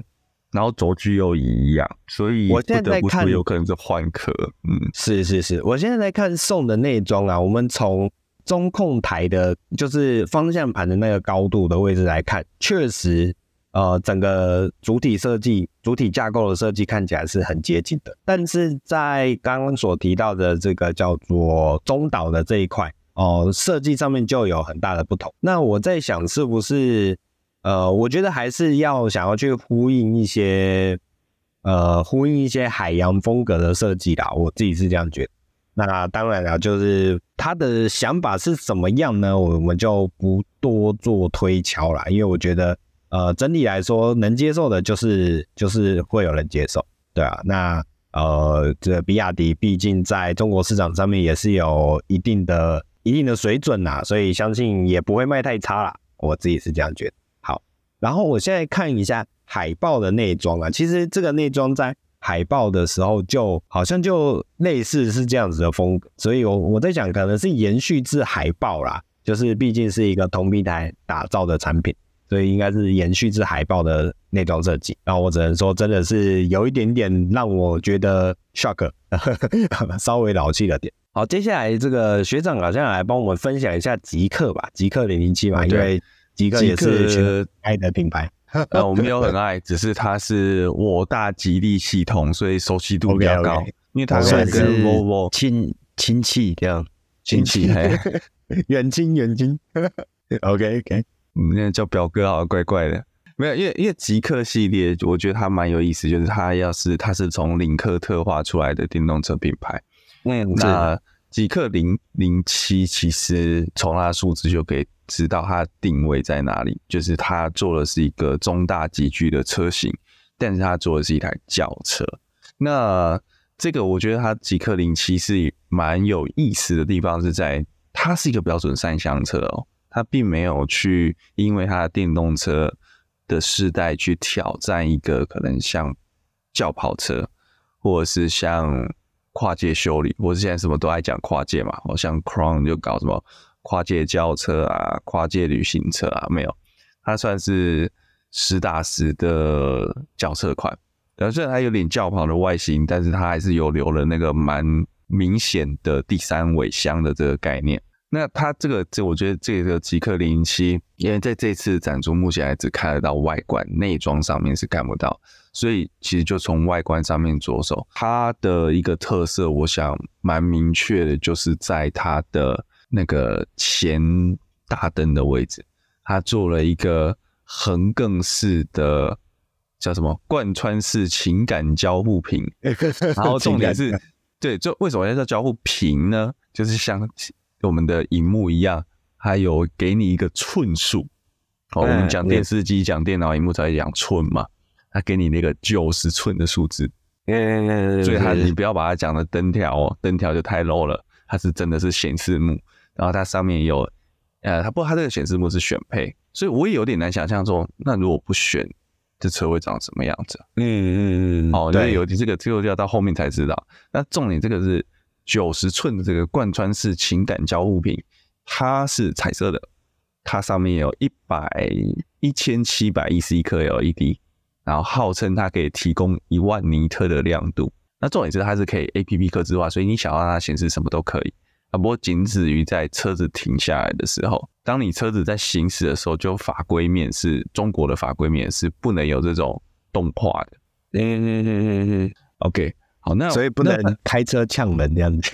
然后轴距又一样，所以我现在在看，有可能是换壳。嗯，是是是，我现在在看宋的内装啊。我们从中控台的，就是方向盘的那个高度的位置来看，确实，呃，整个主体设计、主体架构的设计看起来是很接近的。但是在刚刚所提到的这个叫做中岛的这一块。哦，设计上面就有很大的不同。那我在想，是不是呃，我觉得还是要想要去呼应一些呃，呼应一些海洋风格的设计啦。我自己是这样觉得。那当然了，就是他的想法是怎么样呢？我们就不多做推敲啦，因为我觉得呃，整体来说能接受的，就是就是会有人接受，对啊。那呃，这比亚迪毕竟在中国市场上面也是有一定的。一定的水准呐，所以相信也不会卖太差啦。我自己是这样觉得。好，然后我现在看一下海豹的内装啊，其实这个内装在海报的时候就好像就类似是这样子的风格，所以我我在想可能是延续至海报啦，就是毕竟是一个同平台打造的产品，所以应该是延续至海报的内装设计。然后我只能说真的是有一点点让我觉得 shock，稍微老气了点。好，接下来这个学长好像来帮我们分享一下极氪吧，极氪零零七嘛，因为极氪也是爱的品牌，呃，我没有很爱，只是它是我大吉利系统，所以熟悉度比较高，okay, okay. 因为它算是 Volvo 亲亲戚这样，亲戚，远亲远亲，OK OK，嗯，那叫表哥好像怪怪的，没有，因为因为极客系列，我觉得它蛮有意思，就是它要是它是从领克特化出来的电动车品牌。嗯，那极客零零七其实从它的数字就可以知道它定位在哪里，就是它做的是一个中大级距的车型，但是它做的是一台轿车。那这个我觉得它极客零七是蛮有意思的地方是在它是一个标准三厢车哦，它并没有去因为它的电动车的世代去挑战一个可能像轿跑车，或者是像跨界修理，或是现在什么都爱讲跨界嘛，好像 Crown 就搞什么跨界轿车啊、跨界旅行车啊，没有，它算是实打实的轿车款。然后虽然它有点轿跑的外形，但是它还是有留了那个蛮明显的第三尾箱的这个概念。那它这个，这我觉得这个极氪零零七，因为在这次展出目前还只看得到外观，内装上面是看不到，所以其实就从外观上面着手。它的一个特色，我想蛮明确的，就是在它的那个前大灯的位置，它做了一个横亘式的。叫什么贯穿式情感交互屏，然后重点是，对，就为什么要叫交互屏呢？就是像我们的荧幕一样，还有给你一个寸数。哦，我们讲电视机、讲电脑荧幕才会讲寸嘛，它给你那个九十寸的数字。所以它你不要把它讲的灯条哦，灯条就太 low 了，它是真的是显示幕，然后它上面有，呃，它不过它这个显示幕是选配，所以我也有点难想象说，那如果不选。这车会长什么样子？嗯嗯嗯，哦，对，有这个，这个要到后面才知道。那重点，这个是九十寸的这个贯穿式情感交互屏，它是彩色的，它上面有一百一千七百一十一颗 LED，然后号称它可以提供一万尼特的亮度。那重点是它是可以 APP 客制化，所以你想要让它显示什么都可以。啊，不过仅止于在车子停下来的时候，当你车子在行驶的时候，就法规面是中国的法规面是不能有这种动画的。嗯嗯嗯嗯嗯。OK，好，那所以不能开车呛人这样子。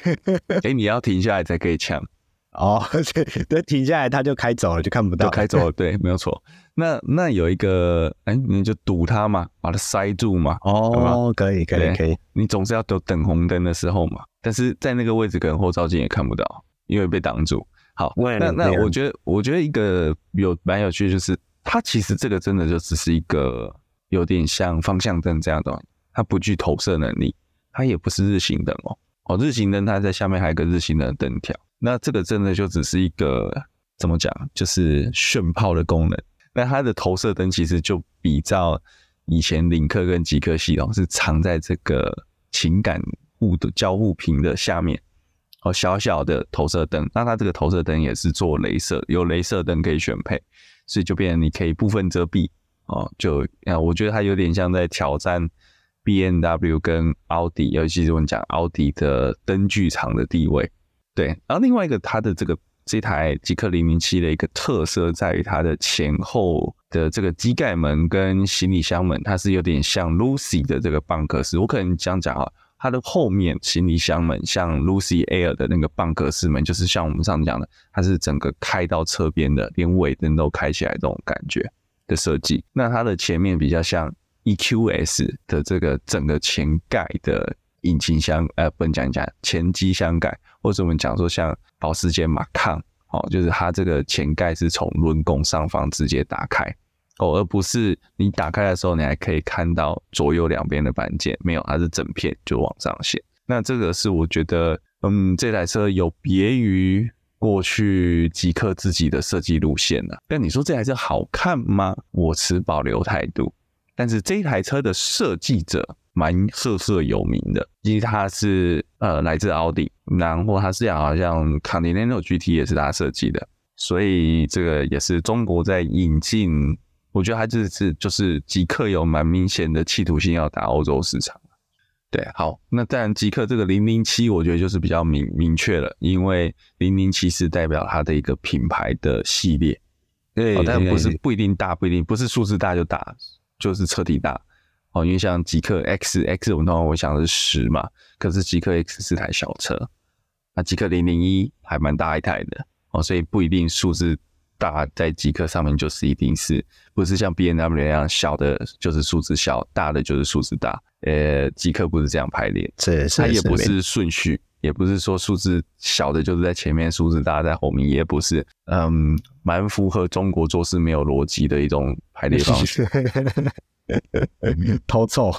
哎、欸，你要停下来才可以呛。哦，对，对，停下来他就开走了，就看不到，就开走了。对，没有错。那那有一个，哎、欸，你就堵它嘛，把它塞住嘛。哦，可以，可以，可以。你总是要等等红灯的时候嘛。但是在那个位置，可能后照镜也看不到，因为被挡住。好，那那我觉得，我觉得一个有蛮有趣的，就是它其实这个真的就只是一个有点像方向灯这样的，它不具投射能力，它也不是日行灯哦。哦，日行灯它在下面还有个日行灯的灯条，那这个真的就只是一个怎么讲，就是炫炮的功能。那它的投射灯其实就比照以前领克跟极氪系统是藏在这个情感。物的交互屏的下面，哦，小小的投射灯，那它这个投射灯也是做镭射，有镭射灯可以选配，所以就变成你可以部分遮蔽，哦，就啊，我觉得它有点像在挑战 BMW 跟奥迪，尤其是我们讲奥迪的灯具厂的地位，对。然后另外一个，它的这个这台极氪零零七的一个特色在于它的前后的这个机盖门跟行李箱门，它是有点像 Lucy 的这个蚌壳式，我可能这样讲啊。它的后面行李箱门像 Lucy Air 的那个蚌壳式门，就是像我们上次讲的，它是整个开到侧边的，连尾灯都开起来这种感觉的设计。那它的前面比较像 EQS 的这个整个前盖的引擎箱，呃，不能讲一讲前机箱盖，或者我们讲说像保时捷玛康哦，就是它这个前盖是从轮拱上方直接打开。哦，而不是你打开的时候，你还可以看到左右两边的板件，没有，它是整片就往上掀。那这个是我觉得，嗯，这台车有别于过去极氪自己的设计路线了。但你说这台车好看吗？我持保留态度。但是这一台车的设计者蛮赫赫有名的，因为它是呃来自奥迪，然后它是好像 Continental GT 也是他设计的，所以这个也是中国在引进。我觉得它这次就是极客有蛮明显的企图心要打欧洲市场。对，好，那当然极客这个零零七，我觉得就是比较明明确了，因为零零七是代表它的一个品牌的系列。对，哦，但不是不一定大，不一定不是数字大就大，就是车体大。哦，因为像极客 X X，我们通常会想的是十嘛，可是极客 X 是台小车，那极客零零一还蛮大一台的哦，所以不一定数字。大在极客上面就是一定是不是像 B N W 那样小的，就是数字小，大的就是数字大。呃，极客不是这样排列，是是，它也不是顺序，也不是说数字小的就是在前面，数字大在后面，也不是。嗯，蛮符合中国做事没有逻辑的一种排列方式。偷臭。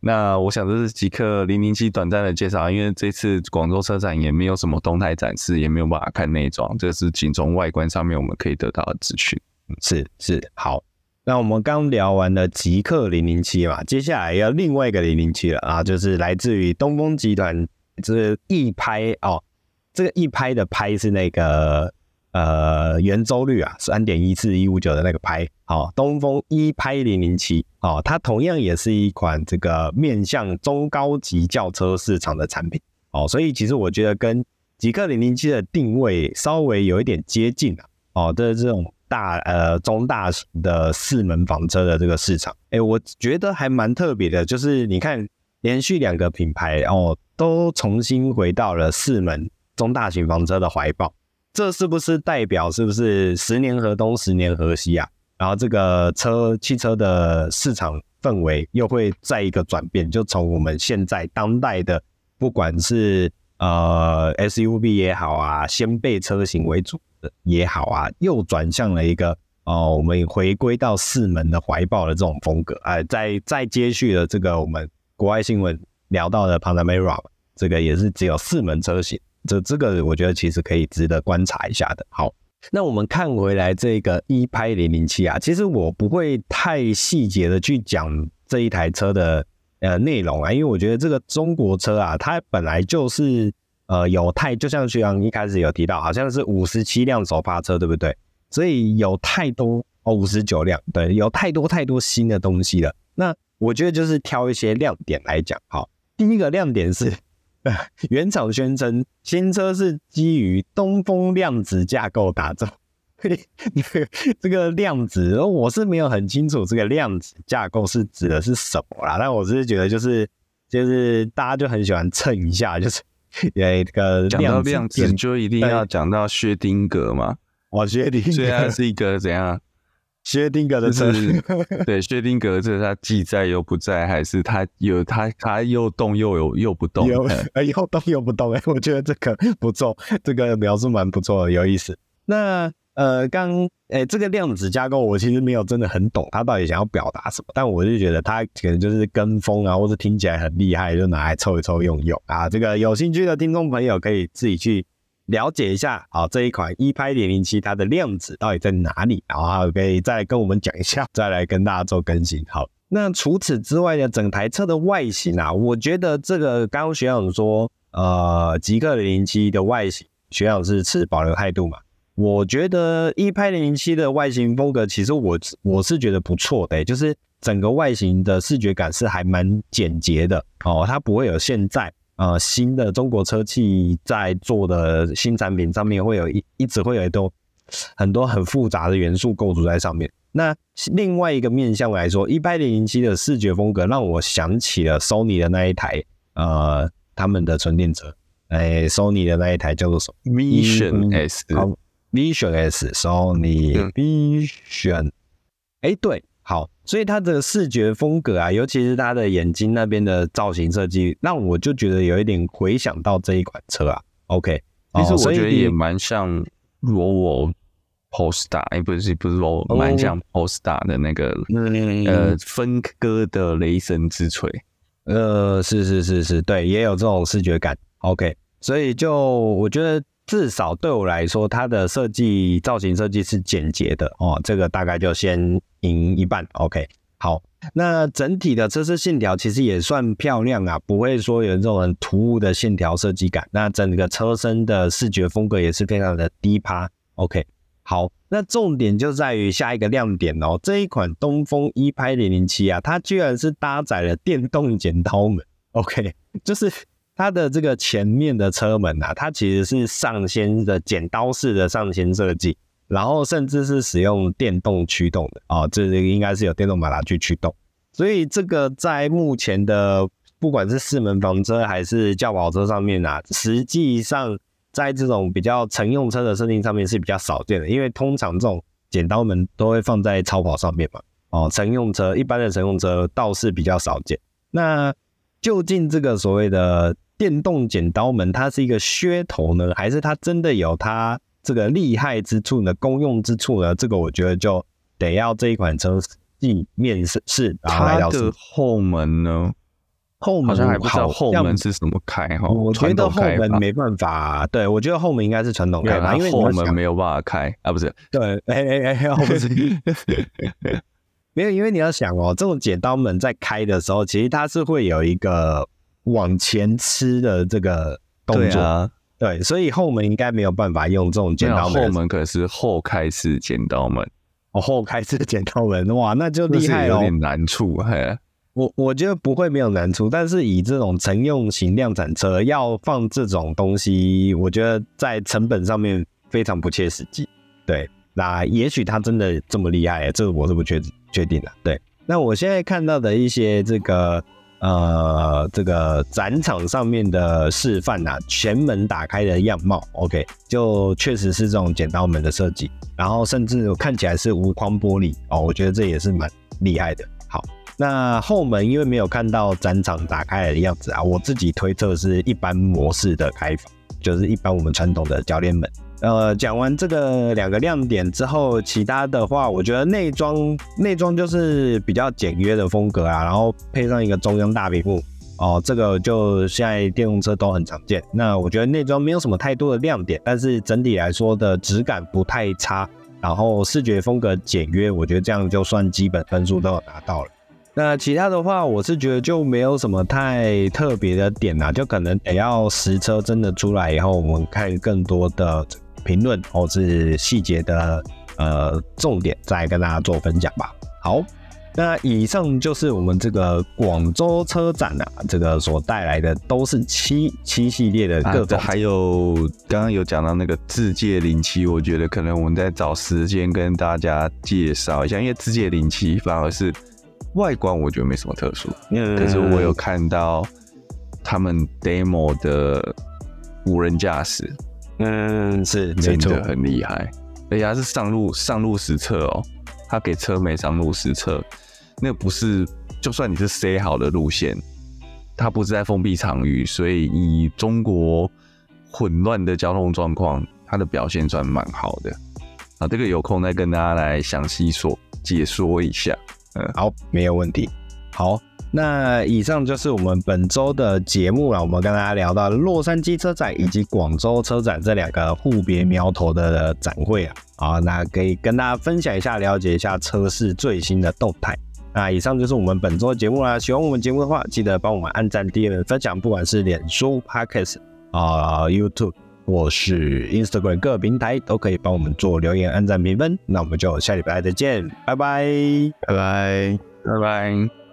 那我想这是极氪零零七短暂的介绍，因为这次广州车展也没有什么动态展示，也没有办法看内装，这是仅从外观上面我们可以得到的资讯。是是，好。那我们刚聊完了极氪零零七嘛，接下来要另外一个零零七了啊，就是来自于东风集团，就是一拍哦，这个一拍的拍是那个呃圆周率啊，三点一四一五九的那个拍，好、哦，东风一拍零零七，哦，它同样也是一款这个面向中高级轿车市场的产品，哦，所以其实我觉得跟极氪零零七的定位稍微有一点接近啊，哦，的这种。大呃中大型的四门房车的这个市场，哎、我觉得还蛮特别的，就是你看连续两个品牌哦，都重新回到了四门中大型房车的怀抱，这是不是代表是不是十年河东十年河西啊？然后这个车汽车的市场氛围又会再一个转变，就从我们现在当代的不管是呃 SUV 也好啊，掀背车型为主。也好啊，又转向了一个哦，我们回归到四门的怀抱的这种风格，哎，再再接续了这个我们国外新闻聊到的 Panamera，这个也是只有四门车型，这这个我觉得其实可以值得观察一下的。好，那我们看回来这个一拍零零七啊，其实我不会太细节的去讲这一台车的呃内容啊，因为我觉得这个中国车啊，它本来就是。呃，有太就像徐阳一开始有提到，好像是五十七辆首发车，对不对？所以有太多哦，五十九辆，对，有太多太多新的东西了。那我觉得就是挑一些亮点来讲。好，第一个亮点是，原厂宣称新车是基于东风量子架构打造。这个量子，我是没有很清楚这个量子架构是指的是什么啦。但我只是觉得，就是就是大家就很喜欢蹭一下，就是。有一个讲到量子，就一定要讲到薛丁格嘛？哇，薛丁格，虽然是一个怎样？薛丁格的是，对，薛丁格这他既在又不在，还是他有他他又动又有又不动？有 又动又不动？哎，我觉得这个不错，这个描述蛮不错的，有意思。那。呃，刚诶、这个量子架构我其实没有真的很懂，他到底想要表达什么？但我就觉得他可能就是跟风啊，或者听起来很厉害，就拿来凑一凑用用啊。这个有兴趣的听众朋友可以自己去了解一下，好，这一款一拍零零七它的量子到底在哪里？然后可以再跟我们讲一下，再来跟大家做更新。好，那除此之外呢，整台车的外形啊，我觉得这个刚刚学长说，呃，极氪零零七的外形，学长是持保留态度嘛？我觉得一拍零零七的外形风格，其实我我是觉得不错的，就是整个外形的视觉感是还蛮简洁的哦，它不会有现在呃新的中国车企在做的新产品上面会有一一直会有一多很多很复杂的元素构筑在上面。那另外一个面向来说，一拍零零七的视觉风格让我想起了 Sony 的那一台呃他们的纯电车，哎，Sony 的那一台叫做什么？Vision S。Vision S，Sony Vision，哎，对，好，所以它的视觉风格啊，尤其是它的眼睛那边的造型设计，让我就觉得有一点回想到这一款车啊。OK，其实我觉得也蛮像 Volvo Polestar，哎，不是不是 Volvo，蛮像 Polestar 的那个呃分割的雷神之锤，呃，是是是是，对，也有这种视觉感。OK，所以就我觉得。至少对我来说，它的设计造型设计是简洁的哦，这个大概就先赢一半。OK，好，那整体的车身线条其实也算漂亮啊，不会说有这种很突兀的线条设计感。那整个车身的视觉风格也是非常的低趴。OK，好，那重点就在于下一个亮点哦，这一款东风一拍零零七啊，它居然是搭载了电动剪刀门。OK，就是。它的这个前面的车门啊，它其实是上掀的剪刀式的上掀设计，然后甚至是使用电动驱动的哦，这应该是有电动马达去驱动，所以这个在目前的不管是四门房车还是轿跑车上面啊，实际上在这种比较乘用车的设定上面是比较少见的，因为通常这种剪刀门都会放在超跑上面嘛，哦，乘用车一般的乘用车倒是比较少见。那究竟这个所谓的电动剪刀门，它是一个噱头呢，还是它真的有它这个厉害之处呢？功用之处呢？这个我觉得就得要这一款车进面试试。它的后门呢，后门好像还不知道后门是怎么开哈。我觉得后门没没办法，对我觉得后门应该是传统开吧，因为后门没有办法开啊，不是？对，哎 哎哎，不是 没有，因为你要想哦，这种剪刀门在开的时候，其实它是会有一个往前吃的这个动作，啊、对，所以后门应该没有办法用这种剪刀门。后门可是后开式剪刀门，哦，后开式剪刀门，哇，那就厉害了，有点难处，嘿。我我觉得不会没有难处，但是以这种乘用型量产车要放这种东西，我觉得在成本上面非常不切实际。对，那也许它真的这么厉害，这个我是不确确定的。对，那我现在看到的一些这个呃这个展场上面的示范啊，前门打开的样貌，OK，就确实是这种剪刀门的设计，然后甚至看起来是无框玻璃哦，我觉得这也是蛮厉害的。好。那后门因为没有看到展场打开的样子啊，我自己推测是一般模式的开法，就是一般我们传统的铰链门。呃，讲完这个两个亮点之后，其他的话，我觉得内装内装就是比较简约的风格啊，然后配上一个中央大屏幕哦，这个就现在电动车都很常见。那我觉得内装没有什么太多的亮点，但是整体来说的质感不太差，然后视觉风格简约，我觉得这样就算基本分数都有拿到了。那其他的话，我是觉得就没有什么太特别的点啦，就可能得要实车真的出来以后，我们看更多的评论或是细节的呃重点，再跟大家做分享吧。好，那以上就是我们这个广州车展啊，这个所带来的都是七七系列的各种、啊，还有刚刚有讲到那个自界零七，我觉得可能我们在找时间跟大家介绍一下，因为自界零七反而是。外观我觉得没什么特殊，嗯，可是我有看到他们 demo 的无人驾驶，嗯，是真的很厉害，而且它是上路上路实测哦，他给车没上路实测，那不是就算你是塞好的路线，它不是在封闭场域，所以以中国混乱的交通状况，它的表现算蛮好的。啊，这个有空再跟大家来详细说解说一下。嗯，好，没有问题。好，那以上就是我们本周的节目了。我们跟大家聊到洛杉矶车展以及广州车展这两个互别苗头的展会啊，好，那可以跟大家分享一下，了解一下车市最新的动态。那以上就是我们本周的节目啦。喜欢我们节目的话，记得帮我们按赞、订阅、分享，不管是脸书、Podcast 啊、YouTube 或是 Instagram 各平台，都可以帮我们做留言、按赞、评分。那我们就下礼拜再见，拜拜，拜拜，拜拜。